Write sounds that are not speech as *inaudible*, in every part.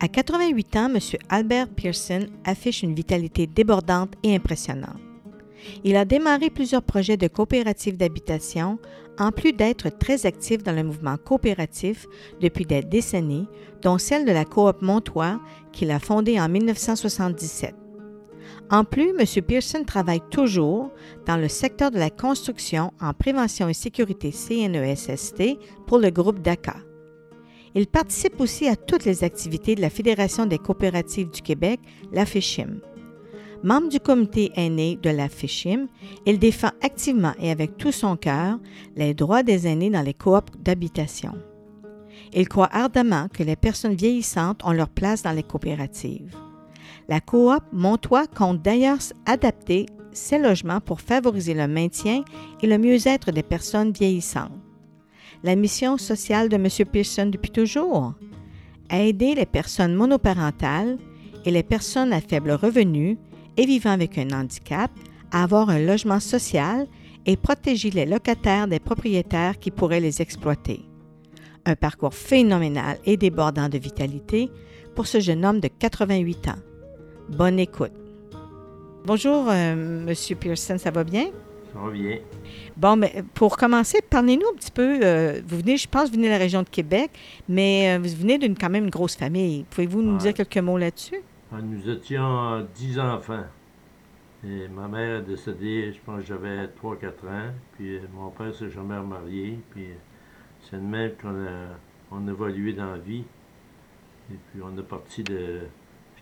À 88 ans, M. Albert Pearson affiche une vitalité débordante et impressionnante. Il a démarré plusieurs projets de coopératives d'habitation, en plus d'être très actif dans le mouvement coopératif depuis des décennies, dont celle de la Coop Montois qu'il a fondée en 1977. En plus, M. Pearson travaille toujours dans le secteur de la construction en prévention et sécurité CNESST pour le groupe DACA. Il participe aussi à toutes les activités de la Fédération des coopératives du Québec, la FECHIM. Membre du comité aîné de la FECHIM, il défend activement et avec tout son cœur les droits des aînés dans les coops d'habitation. Il croit ardemment que les personnes vieillissantes ont leur place dans les coopératives. La coop Montois compte d'ailleurs adapter ses logements pour favoriser le maintien et le mieux-être des personnes vieillissantes la mission sociale de M. Pearson depuis toujours, aider les personnes monoparentales et les personnes à faible revenu et vivant avec un handicap à avoir un logement social et protéger les locataires des propriétaires qui pourraient les exploiter. Un parcours phénoménal et débordant de vitalité pour ce jeune homme de 88 ans. Bonne écoute. Bonjour. Monsieur Pearson, ça va bien? Bon, mais pour commencer, parlez-nous un petit peu. Euh, vous venez, je pense, vous venez de la région de Québec, mais euh, vous venez d'une quand même une grosse famille. Pouvez-vous nous dire quelques mots là-dessus? Nous étions dix enfants. Et ma mère est décédée, je pense que j'avais 3-4 ans. Puis euh, mon père s'est jamais remarié. Puis c'est de même qu'on a, on évolué dans la vie. Et puis on est parti de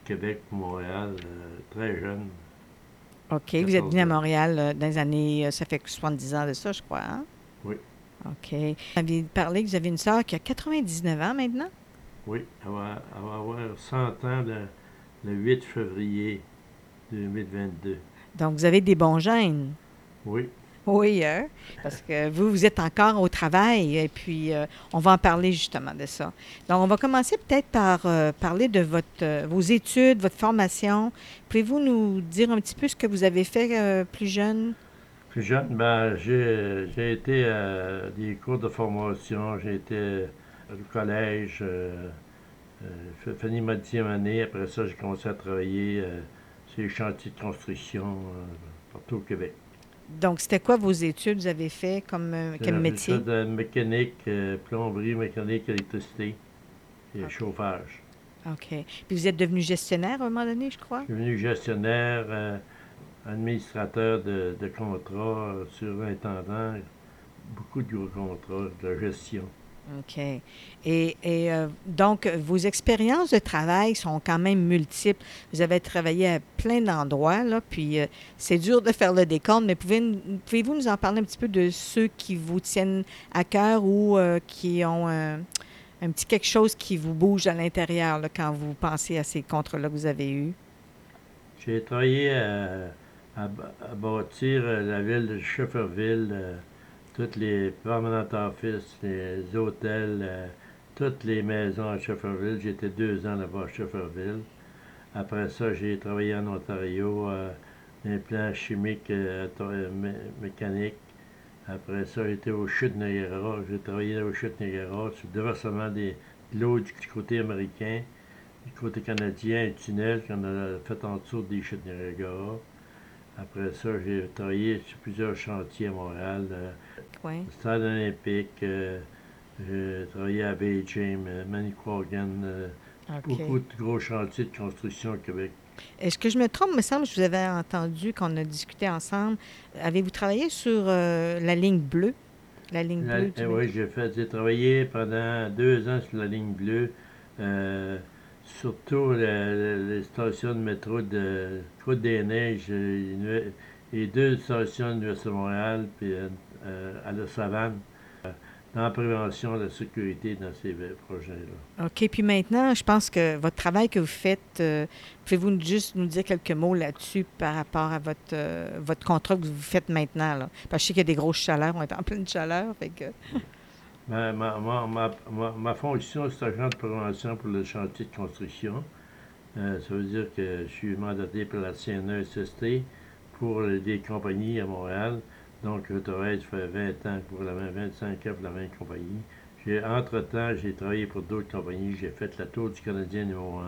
Québec pour Montréal très jeune. OK. Vous êtes venu à Montréal euh, dans les années, euh, ça fait 70 ans de ça, je crois. Hein? Oui. OK. Vous avez parlé que vous avez une sœur qui a 99 ans maintenant? Oui. Elle va, avoir 100 ans le, 8 février 2022. Donc, vous avez des bons gènes? Oui. Oui, hein? parce que vous, vous êtes encore au travail et puis euh, on va en parler justement de ça. Donc, on va commencer peut-être par euh, parler de votre, euh, vos études, votre formation. Pouvez-vous nous dire un petit peu ce que vous avez fait plus jeune? Plus jeune, ben, j'ai été à des cours de formation, j'ai été au collège, j'ai fini ma dixième année. Après ça, j'ai commencé à travailler sur les chantiers de construction partout au Québec. Donc, c'était quoi vos études? Vous avez fait comme, euh, métier? de mécanique, euh, plomberie, mécanique, électricité et chauffage. OK. Puis vous êtes devenu gestionnaire à un moment donné, je crois? Je suis devenu gestionnaire, euh, administrateur de, de contrats, surintendant, beaucoup de gros contrats de gestion. OK. Et, euh, donc, vos expériences de travail sont quand même multiples. Vous avez travaillé à plein d'endroits, là, puis euh, c'est dur de faire le décompte, mais pouvez-vous nous en parler un petit peu de ceux qui vous tiennent à cœur ou euh, qui ont un, petit quelque chose qui vous bouge à l'intérieur quand vous pensez à ces contrats-là que vous avez eus? J'ai travaillé à, à, bâtir la ville de Schefferville toutes les permanent office, les hôtels, euh, toutes les maisons à Shefferville. J'étais deux ans là-bas à Shefferville. Après ça, j'ai travaillé en Ontario, euh, les plans chimiques, euh, mécaniques. Après ça, j'étais au chute Niagara. J'ai travaillé au chute Niagara sur le déversement des, de l'eau du côté américain. Du côté canadien, un tunnel qu'on a fait en dessous des chutes Niagara. Après ça, j'ai travaillé sur plusieurs chantiers à Montréal. Oui. Stade olympique, euh, j'ai travaillé à Beijing, euh, Manicouagan, euh, beaucoup de gros chantiers de construction au Québec. Est-ce que je me trompe? Il me semble que je vous avais entendu qu'on a discuté ensemble. Avez-vous travaillé sur la ligne bleue? La ligne bleue? Eh oui, j'ai fait. J'ai travaillé pendant deux ans sur la ligne bleue. Surtout les stations de métro de Côte-des-Neiges et deux stations de l'Université de Montréal, puis euh, à la savane. dans la prévention de la sécurité dans ces projets-là. OK. Puis maintenant, je pense que votre travail que vous faites, euh, pouvez-vous juste nous dire quelques mots là-dessus par rapport à votre, euh, votre contrat que vous faites maintenant? Parce que je sais qu'il y a des grosses chaleurs, on est en pleine chaleur. Ma, ma, ma, ma, fonction, c'est agent de prévention pour le chantier de construction. Euh, ça veut dire que je suis mandaté par la CNESST pour des compagnies à Montréal donc, je travaille, ça fait 20 ans pour la même, 25 ans pour la même compagnie. Entre-temps, j'ai travaillé pour d'autres compagnies. J'ai fait la Tour du Canadien numéro 1.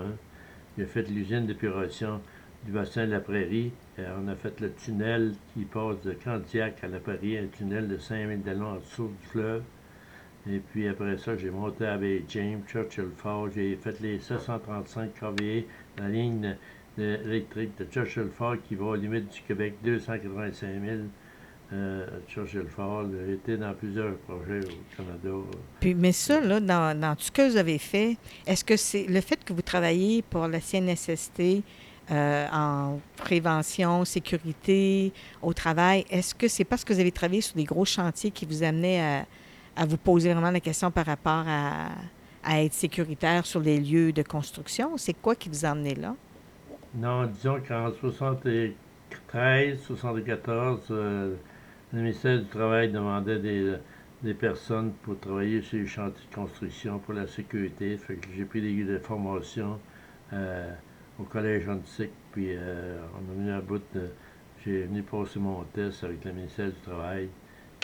J'ai fait l'usine d'épuration du bassin de la Prairie. Euh, on a fait le tunnel qui passe de Candiac à la Prairie, un tunnel de 5000 de long en dessous du fleuve. Et puis après ça, j'ai monté Bay James, Churchill Falls. J'ai fait les 735 kV, la ligne électrique de Churchill Falls qui va aux limites du Québec, 285 000 euh, Churchill Fall, été dans plusieurs projets au Canada. Puis, mais ça, là, dans, dans, tout ce que vous avez fait, est-ce que c'est le fait que vous travaillez pour la CNSST euh, en prévention, sécurité au travail, est-ce que c'est parce que vous avez travaillé sur des gros chantiers qui vous amenaient à, à vous poser vraiment la question par rapport à, à être sécuritaire sur les lieux de construction? C'est quoi qui vous a amené là? Non, disons qu'en 73, 74, le ministère du Travail demandait des, personnes pour travailler sur les chantiers de construction pour la sécurité. Fait que j'ai pris des, formations euh, au collège antique, puis euh, on a venu à bout de. J'ai venu passer mon test avec le ministère du Travail.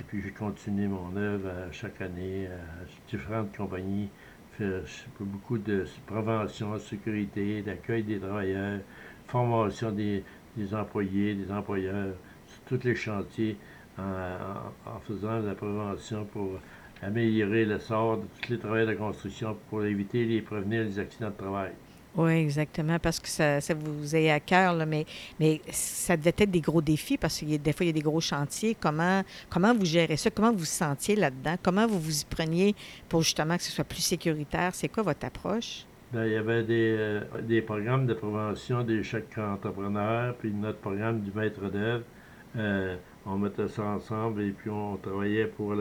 Puis j'ai continué mon œuvre chaque année à différentes compagnies, faire beaucoup de prévention, sécurité, d'accueil des travailleurs, formation des, des employés, des employeurs, sur tous les chantiers en, faisant de la prévention pour améliorer le sort de tous les travailleurs de construction pour éviter et prévenir les accidents de travail. Oui, exactement, parce que ça, ça vous est à cœur, mais, mais ça devait être des gros défis parce que des fois, il y a des gros chantiers. Comment, comment vous gérez ça? Comment vous vous sentiez là-dedans? Comment vous vous y preniez pour justement que ce soit plus sécuritaire? C'est quoi votre approche? Bien, il y avait des, euh, des, programmes de prévention de chaque entrepreneur, puis notre programme du maître d'œuvre. Euh, on mettait ça ensemble et puis on travaillait pour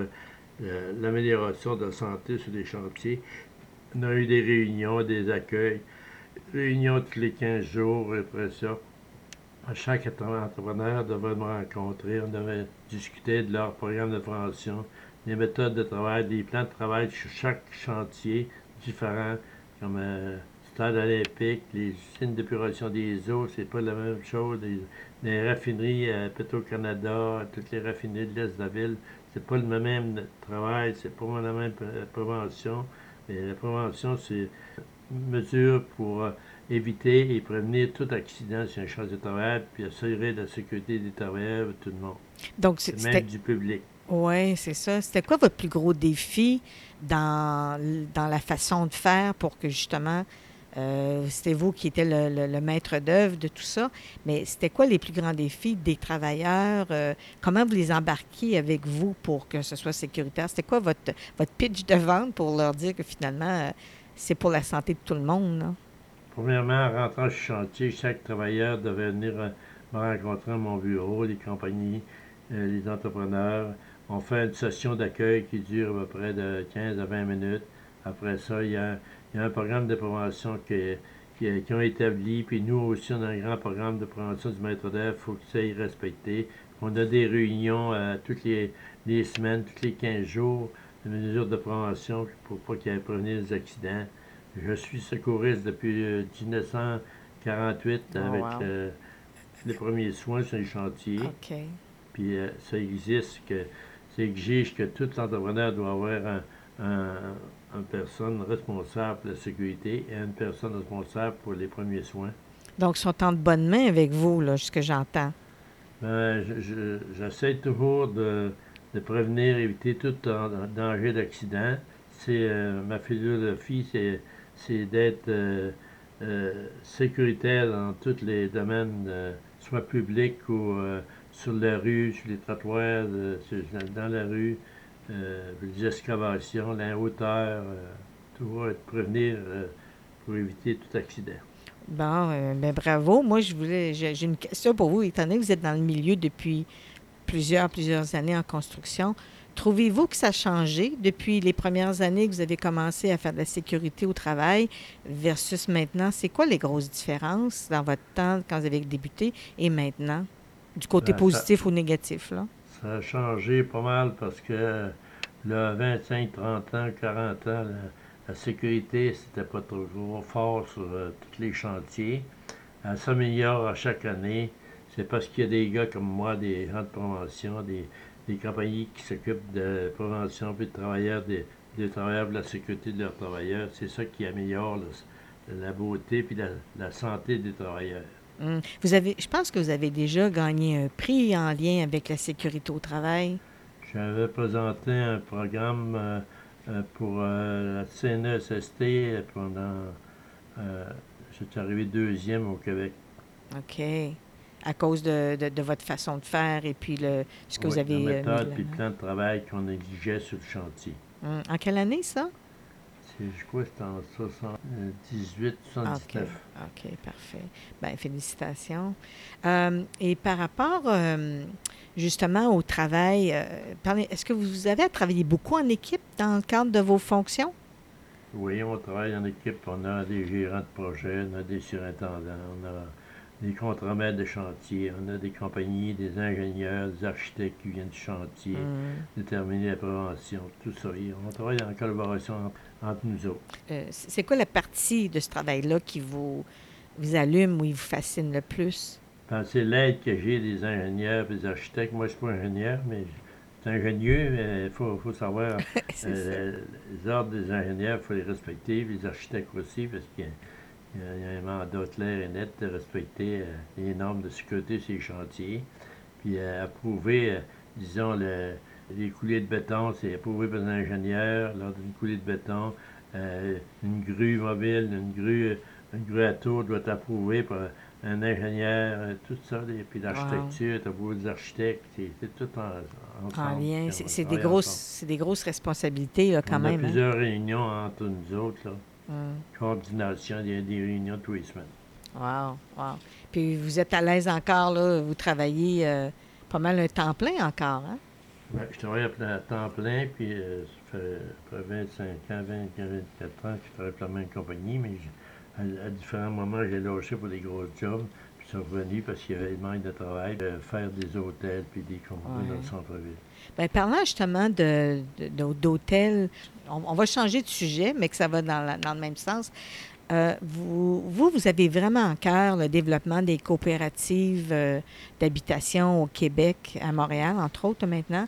l'amélioration de la santé sur des chantiers. On a eu des réunions, des accueils, réunions tous les 15 jours après ça. Chaque entrepreneur devait me rencontrer, on devait discuter de leur programme de prévention, des méthodes de travail, des plans de travail sur chaque chantier différent, comme euh, stade olympique, les usines d'épuration des eaux, c'est pas la même chose. Les, raffineries à Petro-Canada, toutes les raffineries de l'Est de la ville, c'est pas le même travail, c'est pas la même prévention. Mais la prévention, c'est une mesure pour euh, éviter et prévenir tout accident sur un champ de travail, puis assurer la sécurité des travailleurs tout le monde. Donc, c'est même du public. Oui, c'est ça. C'était quoi votre plus gros défi dans, dans la façon de faire pour que justement euh, c'était vous qui étiez le, maître d'œuvre de tout ça. Mais c'était quoi les plus grands défis des travailleurs? Euh, comment vous les embarquiez avec vous pour que ce soit sécuritaire? C'était quoi votre, votre pitch de vente pour leur dire que finalement, euh, c'est pour la santé de tout le monde? Premièrement, en rentrant sur chantier, chaque travailleur devait venir me rencontrer à mon bureau, les compagnies, les entrepreneurs. On fait une session d'accueil qui dure à peu près de 15 à 20 minutes. Après ça, il y a un programme de prévention qui, qui, ont établi, puis nous aussi, on a un grand programme de prévention du maître d'œuvre, il faut que ça y respecté. On a des réunions euh, toutes les, semaines, tous les 15 jours, de mesures de prévention pour pas qu'il y ait prévenir des accidents. Je suis secouriste depuis 1948 avec euh, les premiers soins sur les chantiers. Puis euh, ça existe que ça exige que tout entrepreneur doit avoir un une personne responsable pour la sécurité et une personne responsable pour les premiers soins. Donc, ils sont en bonne main avec vous, là, ce que j'entends. Ben, j'essaie toujours de, de, prévenir, éviter tout danger d'accident. C'est euh, ma philosophie, c'est d'être euh, euh, sécuritaire dans tous les domaines, soit publics ou sur la rue, sur les trottoirs, dans la rue les excavations, la hauteur, va être prévenir pour éviter tout accident. Bon, ben bravo. Moi, je voulais, j'ai une question pour vous, étant donné que vous êtes dans le milieu depuis plusieurs, plusieurs années en construction. Trouvez-vous que ça a changé depuis les premières années que vous avez commencé à faire de la sécurité au travail versus maintenant? C'est quoi les grosses différences dans votre temps quand vous avez débuté et maintenant, du côté Ben, ça- positif ou négatif? Là? Ça a changé pas mal parce que là, 25, 30 ans, 40 ans, la, la sécurité, c'était pas trop fort sur euh, tous les chantiers. Elle s'améliore à chaque année. C'est parce qu'il y a des gars comme moi, des gens de promotion, des, des compagnies qui s'occupent de prévention puis de travailleurs, des, des travailleurs de la sécurité de leurs travailleurs. C'est ça qui améliore le- la beauté puis la, la santé des travailleurs. Hum. Vous avez, je pense que vous avez déjà gagné un prix en lien avec la sécurité au travail. J'avais présenté un programme euh, euh, pour euh, la CNESST pendant. euh, J'étais arrivé deuxième au Québec. OK. À cause de, de- de votre façon de faire et puis le, ce que vous avez. La euh, méthode de le plan de travail qu'on exigeait sur le chantier. Hum. En quelle année, ça? C'est, je crois que c'était en 78, OK. 79. OK, parfait. Bien, félicitations. Euh, et par rapport euh, justement au travail, euh, parlez- est-ce que vous avez à travailler beaucoup en équipe dans le cadre de vos fonctions? Oui, on travaille en équipe. On a des gérants de projet, on a des surintendants, on a des contremaîtres de chantier, on a des compagnies, des ingénieurs, des architectes qui viennent du chantier. Hum. déterminer la prévention, tout ça. Et on travaille en collaboration entre, entre nous autres. Euh, c'est quoi la partie de ce travail-là qui vous, vous allume ou il vous fascine le plus? Ben, c'est l'aide que j'ai des ingénieurs et des architectes. Moi, je suis pas ingénieur, mais c'est ingénieux, mais il faut, faut savoir *laughs* euh, les ordres des ingénieurs, il faut les respecter, les architectes aussi, parce qu'il y a, il y a- un mandat clair et net de respecter euh, les normes de sécurité sur les chantiers. Puis euh, approuver, euh, disons, le- les coulées de béton, c'est approuvé par un ingénieur lors d'une coulée de béton. Euh, une grue mobile, une grue, une grue à tour doit être approuvée par un ingénieur, tout ça. Et puis l'architecture est approuvée des architectes. C'est tout en, ensemble. En lien. C'est des, grosses, des grosses responsabilités, là, quand On même. a hein? plusieurs réunions entre nous autres, là. Hum. Coordination, il y a des réunions tous les semaines. Wow, wow. Puis vous êtes à l'aise encore, là, vous travaillez euh, pas mal un temps plein encore, hein? Ouais, je travaille à temps plein, puis euh, ça fait, ça fait 25 ans, 20, 24 ans que je travaille pour la même compagnie, mais à, à différents moments, j'ai lâché pour des gros jobs, revenu parce qu'il y avait manque de travail, de faire des hôtels puis des compagnies dans Ouais. le centre-ville. Bien, parlant justement de, de- de- d'hôtels, on, on va changer de sujet, mais que ça va dans, la- dans le même sens. Euh, vous, vous, vous avez vraiment en cœur le développement des coopératives euh, d'habitation au Québec, à Montréal, entre autres maintenant.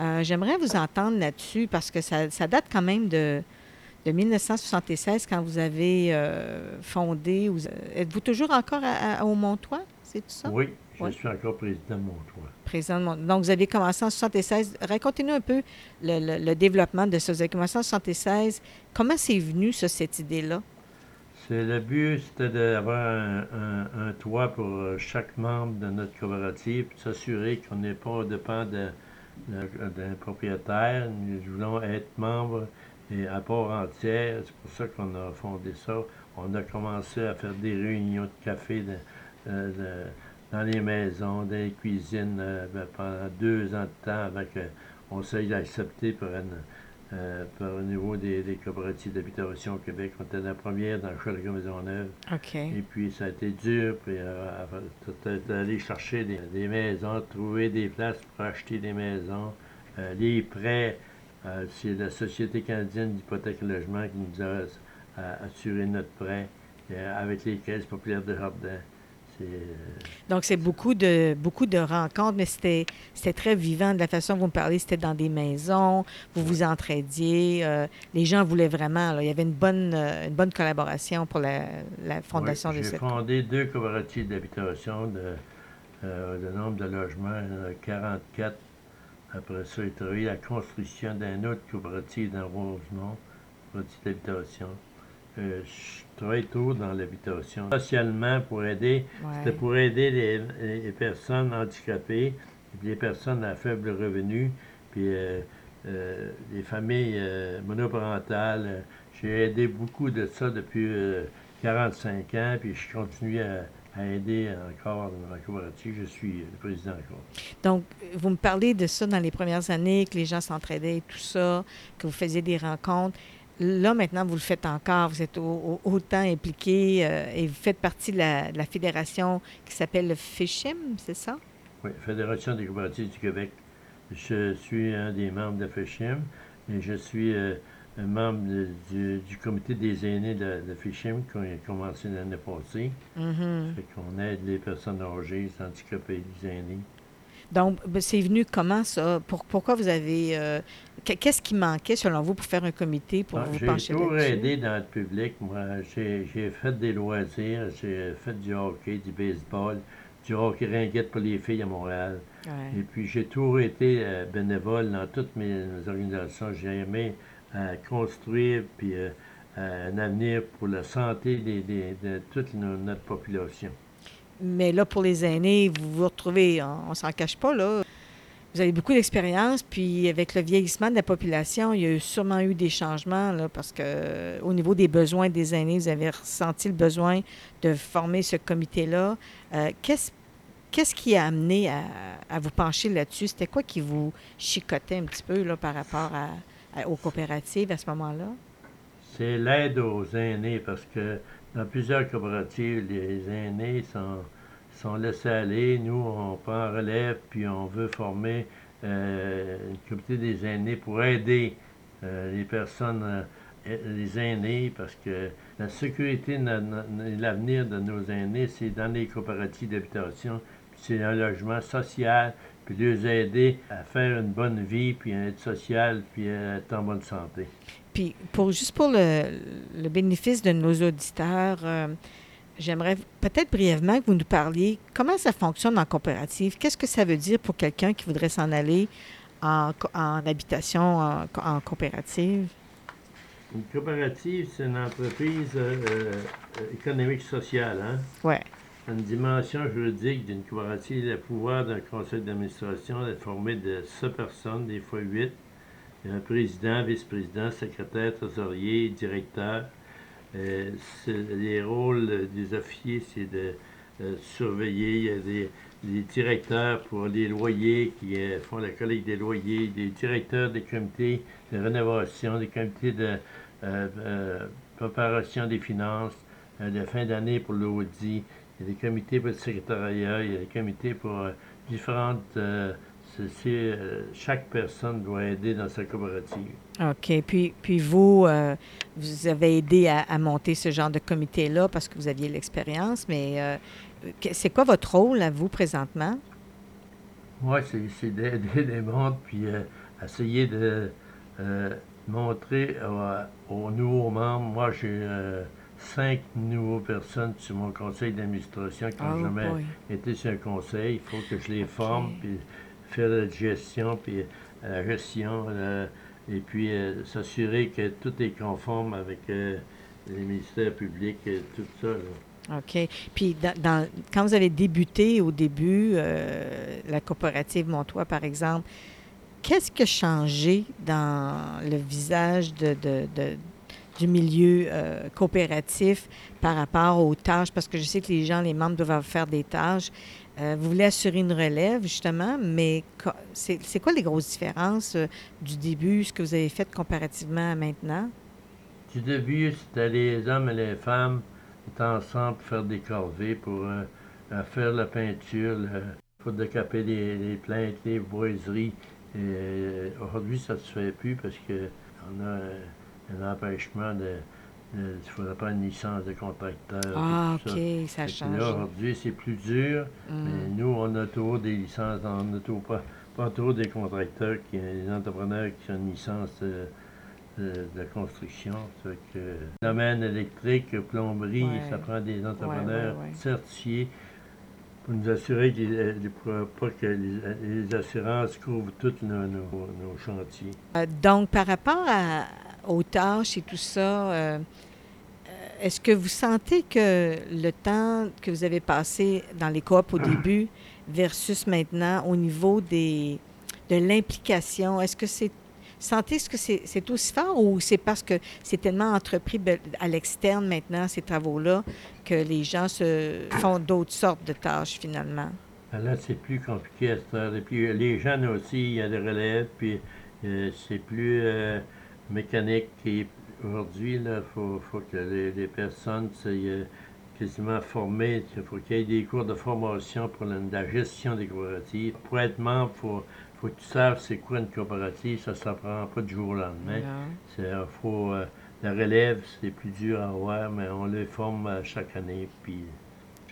Euh, j'aimerais vous entendre là-dessus parce que ça, ça date quand même de, de 1976 quand vous avez euh, fondé. ou- Êtes-vous toujours encore à- à- au Montois? C'est tout ça? Oui, je Ouais. suis encore président de mon toit. Président de Donc, vous avez commencé en 76. Racontez-nous un peu le, le- le développement de ça. Vous avez commencé en 76. Comment c'est venu, ça, cette idée-là? C'est le but, c'était d'avoir un, un- un toit pour euh, chaque membre de notre coopérative, puis s'assurer qu'on n'est pas dépend d'un propriétaire. Nous voulons être membres et à part entière. C'est pour ça qu'on a fondé ça. On a commencé à faire des réunions de café de- de- dans les maisons, dans les cuisines euh, ben, pendant deux ans de temps accepté par une, euh, par au niveau des, des coopératives d'habitation au Québec. On était la première dans Château Maisonneuve. OK. Et puis ça a été dur, puis euh, d'aller chercher des, des maisons, trouver des places pour acheter des maisons. Euh, les prêts, euh, c'est la Société canadienne d'hypothèque et logement qui nous a euh, assuré notre prêt euh, avec les caisses populaires de Jardin. Donc, c'est beaucoup de, beaucoup de rencontres, mais c'était, c'était très vivant de la façon dont vous me parlez. C'était dans des maisons, vous vous entraidiez. les gens voulaient vraiment. là, il y avait une bonne, une bonne collaboration pour la, la fondation Oui, de J'ai fondé deux coopératives d'habitation. De, le nombre de logements, il y en a 44. Après ça, j'ai travaillé la construction d'une autre coopérative dans Rosemont, coopérative d'habitation. Euh, je travaille toujours dans l'habitation. Socialement, pour aider, Ouais. c'était pour aider les, les personnes handicapées, les personnes à faible revenu, puis euh, euh, les familles euh, monoparentales. J'ai aidé beaucoup de ça depuis euh, 45 ans, puis je continue à, à aider encore la coopérative. Je suis le président encore. Donc, vous me parlez de ça dans les premières années, que les gens s'entraidaient et tout ça, que vous faisiez des rencontres. Là, maintenant, vous le faites encore. Vous êtes autant impliqué euh, et vous faites partie de la, fédération qui s'appelle le FISHIM, c'est ça? Oui, Fédération des coopératives du Québec. Je suis un des membres de FISHIM et je suis euh, un membre du, comité des aînés de, de FISHIM qui a commencé l'année passée. Mm Fait qu'on aide les personnes âgées, les handicapés, les aînés. Donc, ben, c'est venu comment ça? pourquoi vous avez... Euh, qu'est-ce qui manquait, selon vous, pour faire un comité, pour ah, vous pencher J'ai toujours aidé dans le public. Moi, j'ai fait des loisirs, j'ai fait du hockey, du baseball, du hockey ringuette pour les filles à Montréal. Et puis, j'ai toujours été euh, bénévole dans toutes mes, organisations. J'ai aimé euh, construire puis un avenir pour la santé de toute notre population. Mais là, pour les aînés, vous vous retrouvez, on, ne s'en cache pas, là. Vous avez beaucoup d'expérience, puis avec le vieillissement de la population, il y a sûrement eu des changements, là, parce que au niveau des besoins des aînés, vous avez ressenti le besoin de former ce comité-là. Euh, qu'est-ce, qu'est-ce qui a amené à, vous pencher là-dessus? C'était quoi qui vous chicotait un petit peu là, par rapport à, aux coopératives à ce moment-là? C'est l'aide aux aînés, parce que dans plusieurs coopératives, les aînés sont, sont laissés aller. Nous, on prend relève, puis on veut former euh, une comité des aînés pour aider euh, les personnes, euh, les aînés, parce que la sécurité et l'avenir de nos aînés, c'est dans les coopératives d'habitation, c'est un logement social, puis les aider à faire une bonne vie, puis être social, puis être en bonne santé. Puis, pour, juste pour le, bénéfice de nos auditeurs, euh, j'aimerais peut-être brièvement que vous nous parliez comment ça fonctionne en coopérative. Qu'est-ce que ça veut dire pour quelqu'un qui voudrait s'en aller en, habitation, en, coopérative? Une coopérative, c'est une entreprise euh, euh, économique sociale. Hein? Oui. Une dimension juridique d'une coopérative, le pouvoir d'un conseil d'administration est formé de 100 personnes, des fois 8, il y a un président, vice-président, secrétaire, trésorier, directeur. Euh, les rôles des officiers, c'est de euh, surveiller. Il y a des, directeurs pour les loyers qui euh, font la collecte des loyers, des directeurs des comités de rénovation, des comités de préparation des finances, de fin d'année pour l'audit. Il y a des comités pour le secrétariat, il y a des comités pour différentes euh, chaque personne doit aider dans sa coopérative. OK. Puis, puis vous, euh, vous avez aidé à, monter ce genre de comité-là parce que vous aviez l'expérience, mais euh, c'est quoi votre rôle à vous présentement? Moi, c'est d'aider les membres puis essayer de montrer aux nouveaux membres. Moi, j'ai cinq nouveaux personnes sur mon conseil d'administration qui n'ont oh jamais été sur un conseil. Il faut que je les forme puis faire la gestion, puis euh, la gestion, euh, et puis euh, s'assurer que tout est conforme avec les ministères publics et tout ça. OK. Puis, dans, quand vous avez débuté au début, la coopérative Montois, par exemple, qu'est-ce qui a changé dans le visage de, du milieu coopératif par rapport aux tâches? Parce que je sais que les gens, les membres doivent faire des tâches. Euh, vous voulez assurer une relève, justement, mais c'est quoi les grosses différences euh, du début, ce que vous avez fait comparativement à maintenant? Du début, c'était les hommes et les femmes étaient ensemble pour faire des corvées, pour euh, faire la peinture, pour décaper les, les plaintes, les boiseries. Aujourd'hui, ça ne se fait plus parce qu'on a un empêchement de il faudrait pas une licence de contracteur. Ah, OK, ça, change. aujourd'hui, c'est plus dur, mm. mais nous, on a toujours des licences, on a toujours pas, pas toujours des contracteurs, qui, des entrepreneurs qui ont une licence de, de, construction. que, domaine électrique, plomberie, ça prend des entrepreneurs certifiés pour nous assurer que, pas que les, assurances couvrent tous nos, nos, chantiers. Euh, donc, par rapport à, aux tâches et tout ça, euh, est-ce que vous sentez que le temps que vous avez passé dans les coops au début versus maintenant au niveau des, de l'implication, est-ce que c'est Sentez-ce que c'est aussi fort ou c'est parce que c'est tellement entrepris à l'externe maintenant, ces travaux-là, que les gens se font d'autres sortes de tâches finalement? Ben là, c'est plus compliqué à ce Et puis les jeunes aussi, il y a des relèves, puis euh, c'est plus euh, mécanique. Aujourd'hui, il faut, faut, que les, personnes soient quasiment formées. Il faut qu'il y ait des cours de formation pour la, gestion des coopératives. Pour être membre, il faut, faut que tu saches c'est quoi une coopérative. Ça ne s'apprend pas du jour au lendemain. C'est, faut, euh, la relève, c'est plus dur à avoir, mais on les forme chaque année. Puis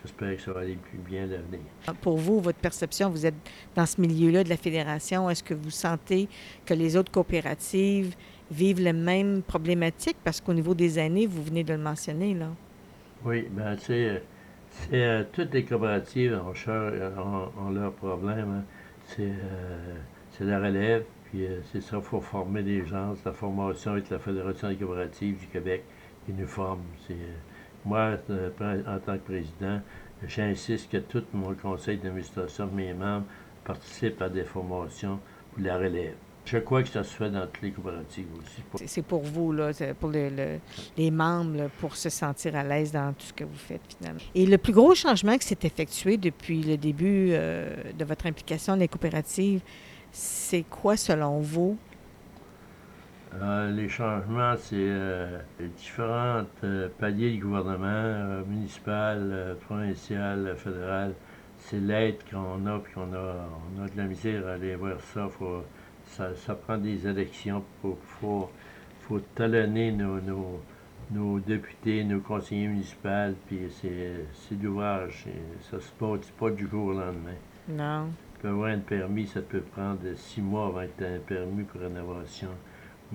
J'espère que ça va aller plus bien l'avenir. Pour vous, votre perception, vous êtes dans ce milieu-là de la fédération. Est-ce que vous sentez que les autres coopératives vivent les mêmes problématiques? Parce qu'au niveau des années, vous venez de le mentionner, là. Oui, bien, c'est, euh, toutes les coopératives ont, leurs problèmes. Hein. Euh, c'est, la relève, puis euh, c'est ça, il faut former des gens. C'est la formation avec la Fédération des coopératives du Québec qui nous forme. C'est, moi, euh, en tant que président, j'insiste que tout mon conseil d'administration, mes membres, participent à des formations pour la relève. Je crois que ça se fait dans toutes les coopératives aussi. C'est pour vous, là, pour les membres, pour se sentir à l'aise dans tout ce que vous faites finalement. Et le plus gros changement qui s'est effectué depuis le début euh, de votre implication dans les coopératives, c'est quoi selon vous? Euh, les changements, c'est euh, différents paliers du gouvernement, municipal, provincial, fédéral. C'est l'aide qu'on a, puis qu'on a, on a de la misère à aller voir ça. Ça, prend des élections. Il faut, faut, talonner nos, nos, députés, nos conseillers municipaux, puis c'est l'ouvrage. Ça se passe pas du jour au lendemain. Non. Pour avoir un permis, ça peut prendre six mois avant que tu un permis pour rénovation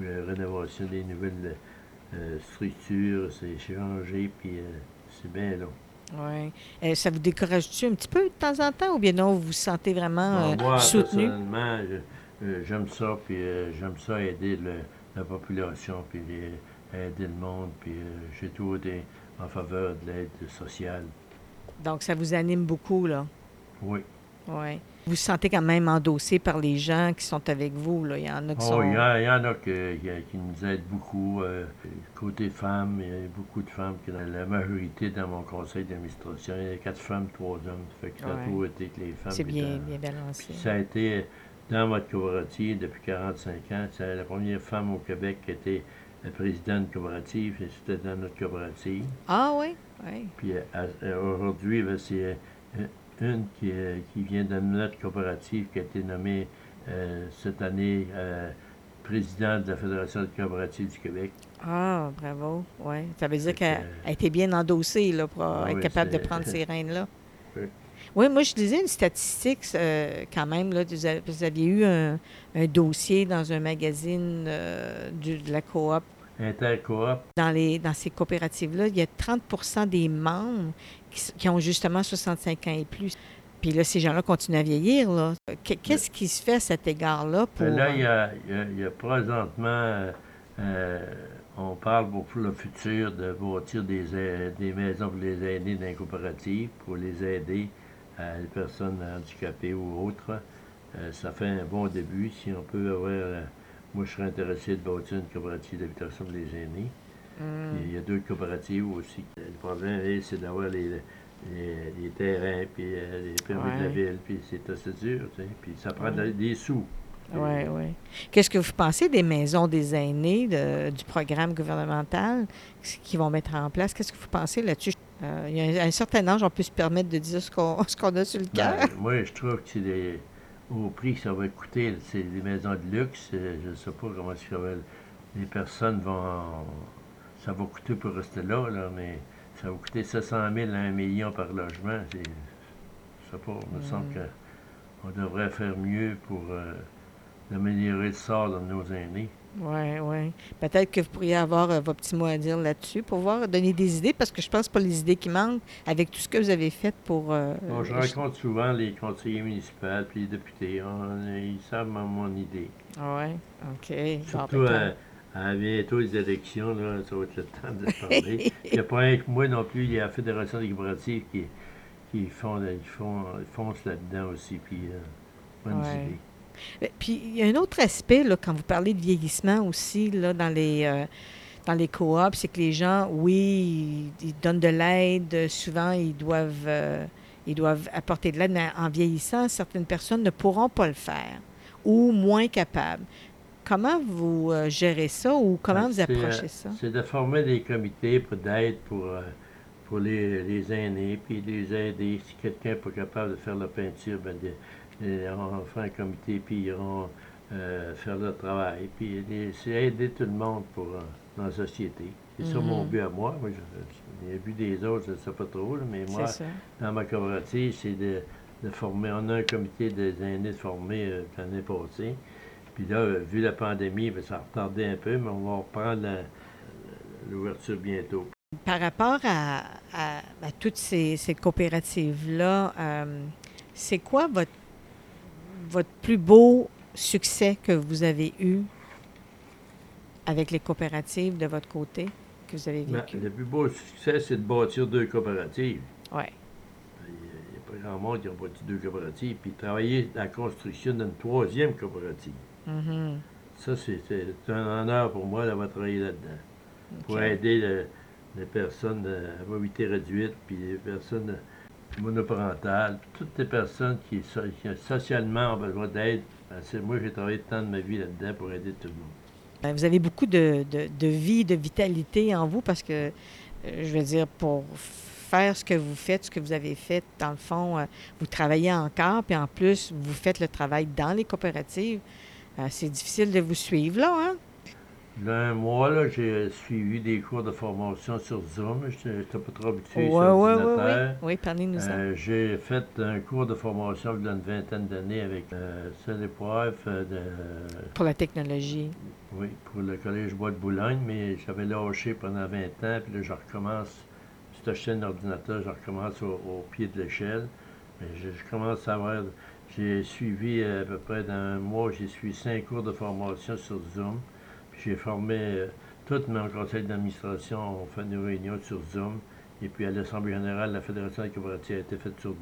la rénovation des nouvelles euh, structures, c'est changé, puis euh, c'est bien long. Oui. Euh, ça vous décourage-tu un petit peu de temps en temps ou bien non, vous vous sentez vraiment moi, soutenu? Personnellement, j'aime ça, puis j'aime ça aider la population, puis aider le monde, puis j'ai tout été en faveur de l'aide sociale. Donc, ça vous anime beaucoup, là? Oui. Oui. Vous vous sentez quand même endossé par les gens qui sont avec vous. Là? Il y en a qui oh, Il y, en a qui, nous aident beaucoup. Euh, côté femmes, il y a beaucoup de femmes qui sont la majorité dans mon conseil d'administration. Il y a quatre femmes, trois hommes. Ça fait que ça a toujours été que les femmes. C'est bien, bien balancé. ça a été dans votre coopérative depuis 45 ans. C'est la première femme au Québec qui était la présidente coopérative c'était dans notre coopérative. Ah oui? oui. Puis aujourd'hui, ben, c'est une qui, qui vient de notre coopérative qui a été nommée euh, cette année euh, présidente de la Fédération de coopératives du Québec. Ah, bravo. Oui. Ça veut dire qu'elle a été bien endossée là, pour ah être capable de prendre *laughs* ces rênes-là. Oui. Oui. moi, je disais une statistique euh, quand même. Là, vous aviez eu un, dossier dans un magazine de la coop Intercoop. Dans, les, dans ces coopératives-là, il y a 30% des membres qui, ont justement 65 ans et plus. Puis là, ces gens-là continuent à vieillir. Là. Qu'est-ce qui se fait à cet égard-là pour... Là, il y a, il y a, présentement, euh, on parle pour le futur de bâtir des, des maisons pour les aînés dans les coopératives, pour les aider à les personnes handicapées ou autres. Euh, ça fait un bon début. Si on peut avoir... Euh, moi, je serais intéressé de bâtir une coopérative d'habitation pour les aînés. Mm. Il y a deux coopératives aussi. Le problème, c'est d'avoir les, les, terrains, puis euh, les permis de la ville, puis c'est assez dur, tu sais, puis ça prend des sous. Oui, oui. Qu'est-ce que vous pensez des maisons des aînés, du programme gouvernemental qu'ils vont mettre en place? Qu'est-ce que vous pensez là-dessus? Euh, il y a un, certain âge, on peut se permettre de dire *laughs* ce qu'on a sur le ben, cœur. moi, je trouve que c'est des, au prix que ça va coûter, c'est des maisons de luxe. Euh, je ne sais pas comment les personnes vont ça va coûter pour rester là, là, mais ça va coûter 700 000 à 1 million par logement. Je sais pas, il me semble mm. qu'on devrait faire mieux pour euh, améliorer le sort de nos aînés. Oui, oui. Peut-être que vous pourriez avoir euh, vos petits mots à dire là-dessus pour voir, donner des idées, parce que je pense pas les idées qui manquent avec tout ce que vous avez fait pour. Euh, je rencontre souvent les conseillers municipaux puis les députés. ils savent mon, idée. Oui, OK. Surtout, ben, à bientôt les élections, là, ça va être le temps de *laughs* parler. il n'y a pas rien que moi non plus, il y a la Fédération des qui, qui font, ils font, foncent là-dedans aussi, puis euh, bonne idée. Puis il y a un autre aspect, là, quand vous parlez de vieillissement aussi, là, dans les, euh, dans les coops, c'est que les gens, oui, ils, ils donnent de l'aide. Souvent, ils doivent, euh, ils doivent apporter de l'aide, mais en vieillissant, certaines personnes ne pourront pas le faire ou moins capables. Comment vous euh, gérez ça ou comment vous C'est, euh, approchez ça? C'est de former des comités pour d'aide pour, euh, pour les, les aînés, puis les aider. Si quelqu'un n'est pas capable de faire la peinture, ben, de- on fait un comité, puis ils iront euh, faire le travail. Puis c'est aider tout le monde pour, euh, dans la société. C'est ça mon Mhm. but à moi. moi je- le but des autres, je ne sais pas trop, là, mais moi, dans ma coopérative, c'est de, de former. On a un comité des aînés de former euh, l'année passée. Puis là, vu la pandémie, ben, ça a retardé un peu, mais on va reprendre l'ouverture bientôt. Par rapport à, à- à toutes ces, ces coopératives-là, euh, c'est quoi votre, votre plus beau succès que vous avez eu avec les coopératives de votre côté que vous avez vécu? le plus beau succès, c'est de bâtir deux coopératives. Oui. Il n'y a pas grand monde qui a bâti deux coopératives. Puis travailler dans la construction d'une troisième coopérative. Mhm. Ça, c'est c'est un honneur pour moi d'avoir travaillé là-dedans. Pour aider le- les personnes euh, à mobilité réduite, puis les personnes monoparentales, toutes les personnes qui, so- socialement ont besoin d'aide. Ben, c'est moi, j'ai travaillé tant de ma vie là-dedans pour aider tout le monde. Ben, Vous avez beaucoup de, de, de vie, de vitalité en vous parce que, euh, je veux dire, pour faire ce que vous faites, ce que vous avez fait, dans le fond, euh, vous travaillez encore, puis en plus, vous faites le travail dans les coopératives. Euh, c'est difficile de vous suivre, là, hein? Là, un mois, là, j'ai suivi des cours de formation sur Zoom. Je n'étais pas trop habitué sur oui, oui, ordinateur. oui. Oui, parlez-nous. Euh, j'ai fait un cours de formation il y a une vingtaine d'années avec euh, euh, de, Pour la technologie. oui, pour le Collège Bois de Boulogne, mais j'avais lâché pendant 20 ans, puis là, je recommence, cette chaîne d'ordinateur, je recommence au, au pied de l'échelle. Mais je, je commence à avoir, j'ai suivi euh, à peu près dans un mois, j'ai suivi cinq cours de formation sur Zoom. J'ai formé euh, tout mon conseil d'administration, on fait une réunion sur Zoom. Et puis à l'Assemblée générale, la Fédération des coopératives a été faite sur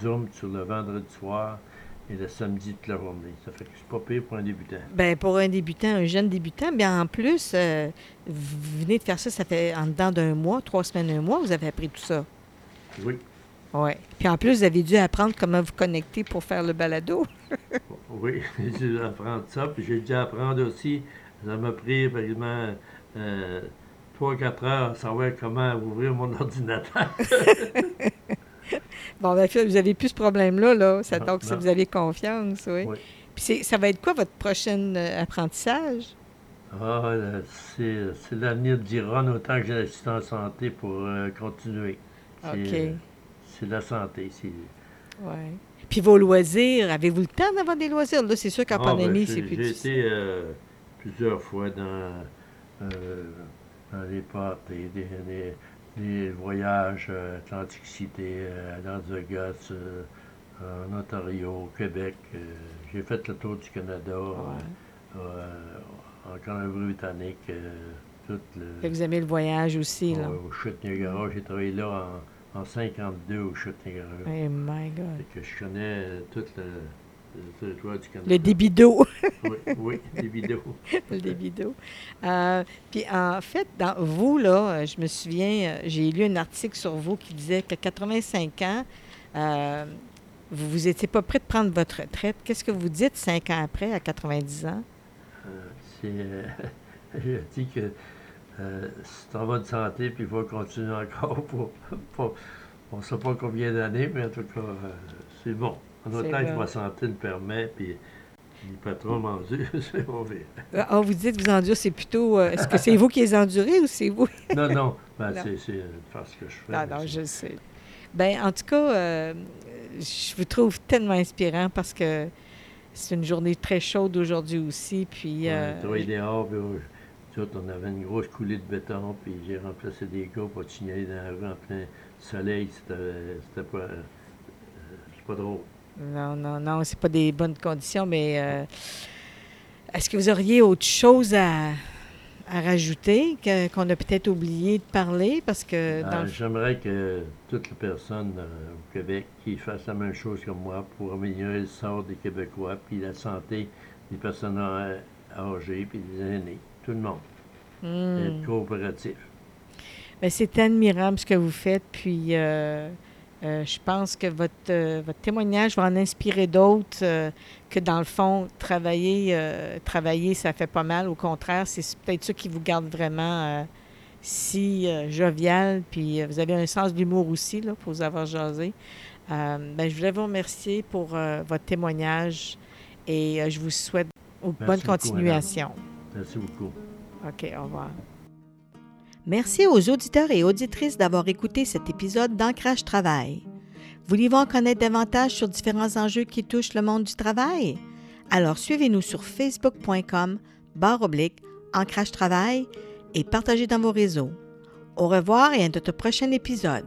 Zoom sur le vendredi soir et le samedi toute la journée. Ça fait que c'est pas pire pour un débutant. Bien, pour un débutant, un jeune débutant, bien en plus, euh, vous venez de faire ça, ça fait en dedans d'un mois, trois semaines, un mois, vous avez appris tout ça. Oui, Oui. Puis en plus, vous avez dû apprendre comment vous connecter pour faire le balado. *laughs* oui, *laughs* j'ai dû apprendre ça. Puis j'ai dû apprendre aussi, ça m'a pris pratiquement euh, 3-4 heures à savoir comment ouvrir mon *laughs* ordinateur. *laughs* Bon, ben, vous avez plus ce problème-là, là. Ça, Non, donc, si vous avez confiance, oui. Oui. Puis c'est- ça va être quoi votre prochain euh, apprentissage? Ah, c'est l'avenir dira autant que j'ai l'assistance santé pour euh, continuer. C'est, OK. euh, C'est la santé. c'est- Oui. Puis vos loisirs, avez-vous le temps d'avoir des loisirs? Là, c'est sûr qu'en Ah, ben, pandémie, j'ai- c'est plus J'ai difficile. été euh, plusieurs fois dans, euh, dans les parties, des, des- des voyages euh, Atlantic City, euh, à Las Vegas, euh, en Ontario, au Québec. euh, j'ai fait le tour du Canada, Ouais. euh, en Colombie-Britannique, euh, tout le... Vous aimez le voyage aussi, là? au Chute-Niagara. J'ai travaillé là en, en 52 au Chute-Niagara. Oh my God. Fait que je connais euh, tout le, le territoire du Canada. Le débit d'eau. Oui, *laughs* oui, des vidéos. le débit d'eau. Euh, puis en fait, dans vous, là, euh, je me souviens, euh, j'ai lu un article sur vous qui disait qu'à 85 ans, euh, vous vous étiez pas prêt de prendre votre retraite. Qu'est-ce que vous dites cinq ans après, à 90 ans? Euh, c'est, *laughs* je dis que c'est en bonne santé, puis il faut continuer encore pour, pour- on ne sait pas combien d'années, mais en tout cas, c'est bon. En autant que ma santé le permet, puis les patrons m'endurent, *laughs* c'est mauvais. Ah, vous dites vous endurez, c'est plutôt. euh, Est-ce que c'est vous qui les endurez ou c'est vous? *laughs* Non, non, ben, Non. c'est, ce que je fais. Non, mais non, c'est- je sais. Ben, en tout cas, euh, je vous trouve tellement inspirant parce que c'est une journée très chaude aujourd'hui aussi. Puis, On euh, a travaillé dehors, puis euh, tout, on avait une grosse coulée de béton, puis j'ai remplacé des gars pour signaler dans la rue en plein soleil. C'était, pas, euh, pas drôle. Non, non, non, c'est pas des bonnes conditions, mais euh, est-ce que vous auriez autre chose à, à rajouter qu'on a peut-être oublié de parler? Parce que dans Ah, le J'aimerais que toutes les personnes euh, au Québec qui fassent la même chose que moi pour améliorer le sort des Québécois, puis la santé des personnes euh, âgées, puis des aînés, tout le monde, Hmm. être coopératif. Ben, c'est admirable ce que vous faites, puis euh, euh, je pense que votre, euh, votre témoignage va en inspirer d'autres, euh, que dans le fond, travailler, travailler, ça fait pas mal. Au contraire, c'est peut-être ça qui vous garde vraiment si jovial, puis vous avez un sens de l'humour aussi, là, pour vous avoir jasé. Ben, je voulais vous remercier pour votre témoignage et je vous souhaite une bonne beaucoup, continuation. Merci beaucoup. OK, au revoir. Merci aux auditeurs et auditrices d'avoir écouté cet épisode d'Ancrage Travail. Voulez-vous en connaître davantage sur différents enjeux qui touchent le monde du travail? Alors suivez-nous sur facebook.com barre oblique Ancrage Travail et partagez dans vos réseaux. Au revoir et à notre prochain épisode.